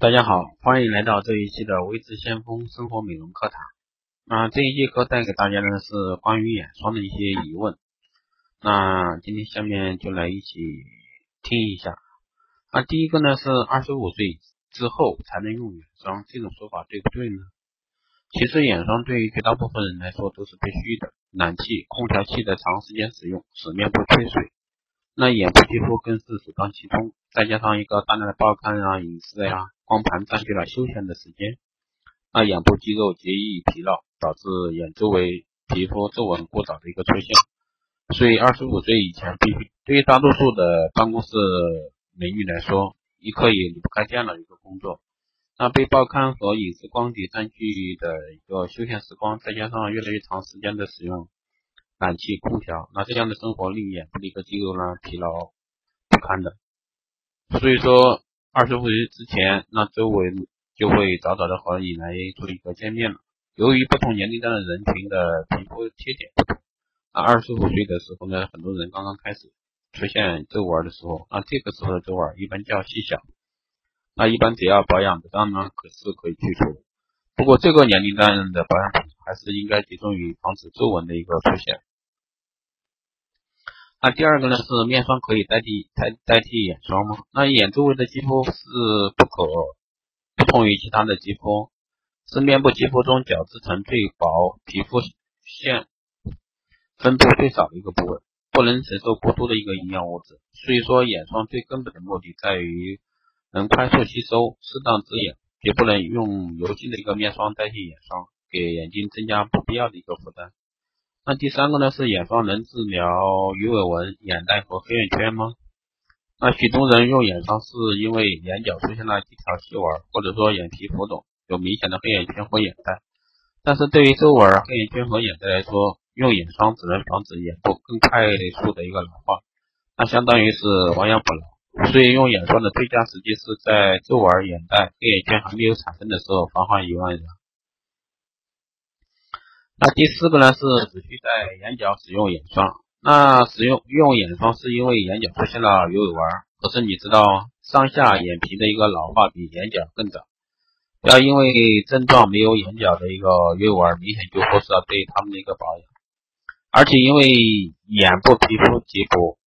大家好，欢迎来到这一期的微知先锋生活美容课堂。那这一节课带给大家的是关于眼霜的一些疑问。那今天下面就来一起听一下。那第一个呢是二十五岁之后才能用眼霜，这种说法对不对呢？其实眼霜对于绝大部分人来说都是必须的，暖气、空调器的长时间使用使面部缺水，那眼部肌肤更是首当其冲，再加上一个大量的报刊啊、影视呀。光盘占据了休闲的时间，那眼部肌肉极易疲劳，导致眼周围皮肤皱纹过早的一个出现。所以二十五岁以前必须，对于大多数的办公室美女来说，一刻也离不开这样的一个工作。那被报刊和影视光碟占据的一个休闲时光，再加上越来越长时间的使用暖气、空调，那这样的生活令眼部的一个肌肉呢疲劳不堪的。所以说。二十五岁之前，那周围就会早早的和你来做一个见面了。由于不同年龄段的人群的皮肤缺点不同，那二十五岁的时候呢，很多人刚刚开始出现皱纹的时候，那这个时候的皱纹一般较细小，那一般只要保养得当呢，可是可以去除。不过这个年龄段的保养品还是应该集中于防止皱纹的一个出现。那第二个呢是面霜可以代替代代替眼霜吗？那眼周围的肌肤是不可不同于其他的肌肤，是面部肌肤中角质层最薄、皮肤线分布最少的一个部位，不能承受过多的一个营养物质。所以说眼霜最根本的目的在于能快速吸收、适当滋养，绝不能用油性的一个面霜代替眼霜，给眼睛增加不必要的一个负担。那第三个呢是眼霜能治疗鱼尾纹、眼袋和黑眼圈吗？那许多人用眼霜是因为眼角出现了几条细纹，或者说眼皮浮肿，有明显的黑眼圈和眼袋。但是对于皱纹、黑眼圈和眼袋来说，用眼霜只能防止眼部更快速的一个老化，那相当于是亡羊补牢。所以用眼霜的最佳时机是在皱纹、眼袋、黑眼圈还没有产生的时候，防患于未然。第四个呢是只需在眼角使用眼霜。那使用用眼霜是因为眼角出现了鱼尾纹，可是你知道上下眼皮的一个老化比眼角更早。要因为症状没有眼角的一个鱼尾纹，明显就忽视了对他们的一个保养。而且因为眼部皮肤极薄，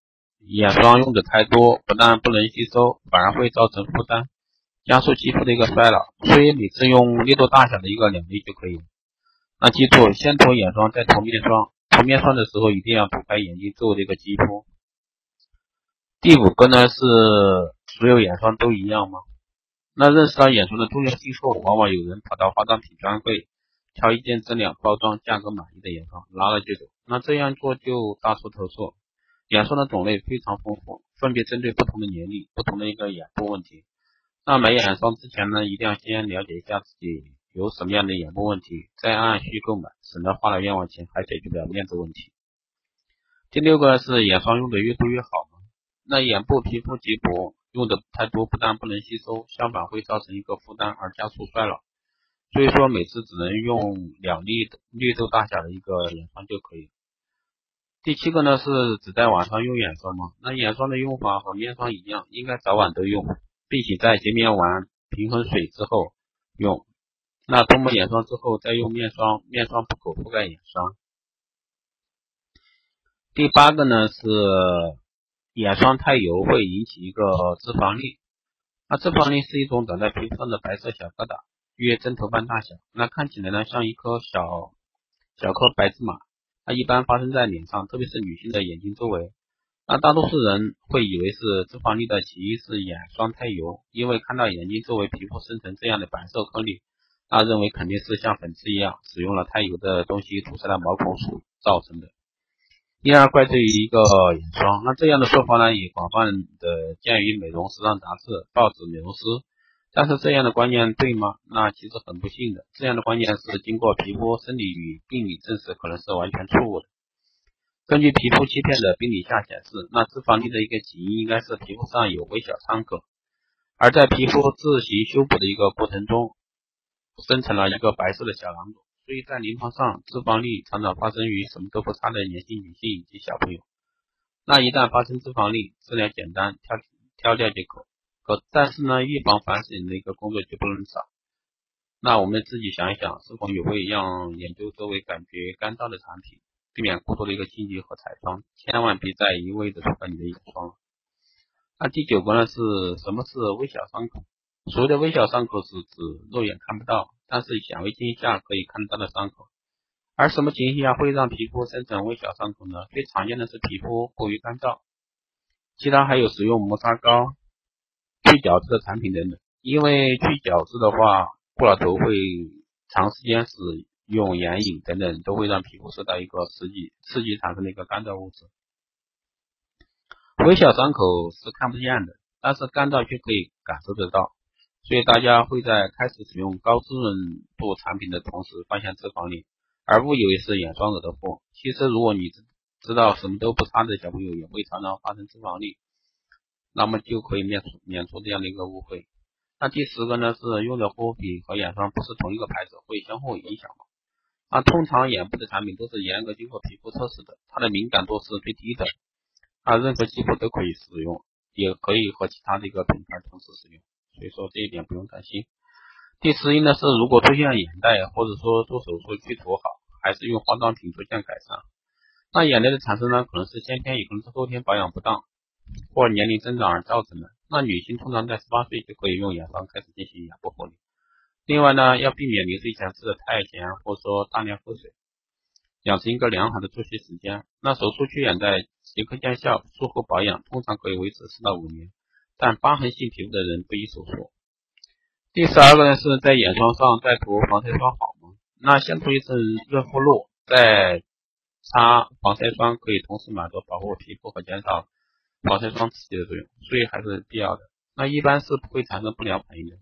眼霜用的太多，不但不能吸收，反而会造成负担，加速肌肤的一个衰老。所以每次用力度大小的一个两粒就可以。那记住，先涂眼霜，再涂面霜。涂面霜的时候，一定要涂开眼睛周围的一个肌肤。第五个呢是，所有眼霜都一样吗？那认识到眼霜的重要性后，往往有人跑到化妆品专柜，挑一件质量、包装、价格满意的眼霜，拿了就走。那这样做就大错特错。眼霜的种类非常丰富，分别针对不同的年龄、不同的一个眼部问题。那买眼霜之前呢，一定要先了解一下自己。有什么样的眼部问题，再按需购买，省得花了冤枉钱还解决不了面子问题。第六个是眼霜用的越多越好吗？那眼部皮肤极薄，用的太多不但不能吸收，相反会造成一个负担而加速衰老。所以说每次只能用两粒绿豆大小的一个眼霜就可以。第七个呢是只在晚上用眼霜吗？那眼霜的用法和面霜一样，应该早晚都用，并且在洁面完平衡水之后用。那涂抹眼霜之后再用面霜，面霜不可覆盖眼霜。第八个呢是眼霜太油会引起一个脂肪粒，那脂肪粒是一种长在皮肤上的白色小疙瘩，约针头般大小，那看起来呢像一颗小小颗白芝麻，它一般发生在脸上，特别是女性的眼睛周围。那大多数人会以为是脂肪粒的起因是眼霜太油，因为看到眼睛周围皮肤生成这样的白色颗粒。他认为肯定是像粉刺一样，使用了太油的东西堵塞了毛孔所造成的，因而怪罪于一个眼霜。那这样的说法呢，也广泛的见于美容时尚杂志、报纸、美容师。但是这样的观念对吗？那其实很不幸的，这样的观念是经过皮肤生理与病理证实，可能是完全错误的。根据皮肤切片的病理下显示，那脂肪粒的一个起因应该是皮肤上有微小伤口，而在皮肤自行修补的一个过程中。生成了一个白色的小囊肿，所以在临床上，脂肪粒常常发生于什么都不差的年轻女性以及小朋友。那一旦发生脂肪粒，治疗简单，挑挑掉即可。可但是呢，预防反省的一个工作就不能少。那我们自己想一想，是否也会让眼周周围感觉干燥的产品，避免过多的一个清洁和彩妆，千万别再一味的涂你的眼霜。那第九个呢是什么是微小伤口？所谓的微小伤口是指肉眼看不到，但是显微镜下可以看得到的伤口。而什么情形下会让皮肤生成微小伤口呢？最常见的是皮肤过于干燥，其他还有使用磨砂膏、去角质的产品等等。因为去角质的话，过了头会长时间使用眼影等等，都会让皮肤受到一个刺激，刺激产生的一个干燥物质。微小伤口是看不见的，但是干燥却可以感受得到。所以大家会在开始使用高滋润度产品的同时发现脂肪粒，而误以为是眼霜惹的祸。其实如果你知知道什么都不擦的小朋友也会常常发生脂肪粒，那么就可以免除免除这样的一个误会。那第十个呢是用的护肤品和眼霜不是同一个牌子，会相互影响吗？啊，通常眼部的产品都是严格经过皮肤测试的，它的敏感度是最低的，啊，任何肌肤都可以使用，也可以和其他的一个品牌同时使用，所以说这一点不用担心。第十一呢是如果出现眼袋或者说做手术去除好，还是用化妆品出现改善，那眼袋的产生呢可能是先天也可能是后天保养不当，或年龄增长而造成的。那女性通常在十八岁就可以用眼霜开始进行眼部护理。另外呢，要避免临睡前吃的太咸，或者说大量喝水，养成一个良好的作息时间。那手术去眼袋即刻见效，术后保养通常可以维持四到五年，但疤痕性皮肤的人不宜手术。第十二个呢，是在眼霜上再涂防晒霜好吗？那先涂一层润肤露，再擦防晒霜，可以同时满足保护皮肤和减少。防晒霜刺激的作用，所以还是必要的。那一般是不会产生不良反应的。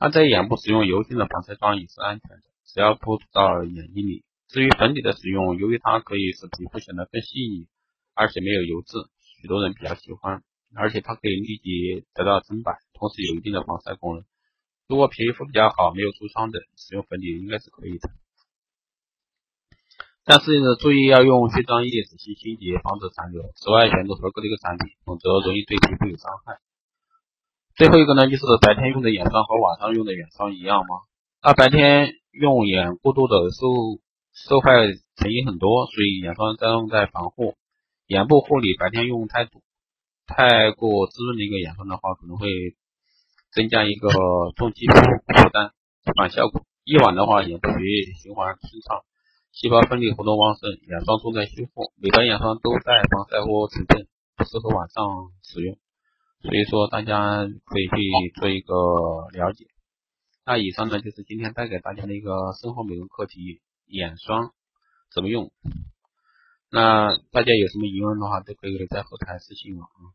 那在眼部使用油性的防晒霜也是安全的，只要不到眼睛里。至于粉底的使用，由于它可以使皮肤显得更细腻，而且没有油渍，许多人比较喜欢。而且它可以立即得到增白，同时有一定的防晒功能。如果皮肤比较好，没有痤疮的，使用粉底应该是可以的。但是呢，注意要用卸妆液仔细清洁，防止残留。此外，选择合格的一个产品，否则容易对皮肤有伤害。最后一个呢，就是白天用的眼霜和晚上用的眼霜一样吗？那白天用眼过度的受受害成因很多，所以眼霜专用在防护眼部护理。白天用太多太过滋润的一个眼霜的话，可能会增加一个重肌肤负担，反效果。夜晚的话，眼部血液循环顺畅。细胞分泌活动旺盛，眼霜重在修复，美白眼霜都带防晒或成分，不适合晚上使用。所以说大家可以去做一个了解。那以上呢就是今天带给大家的一个生活美容课题，眼霜怎么用？那大家有什么疑问的话，都可以在后台私信我啊。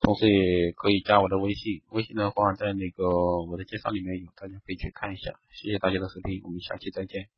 同时也可以加我的微信，微信的话在那个我的介绍里面有，大家可以去看一下。谢谢大家的收听，我们下期再见。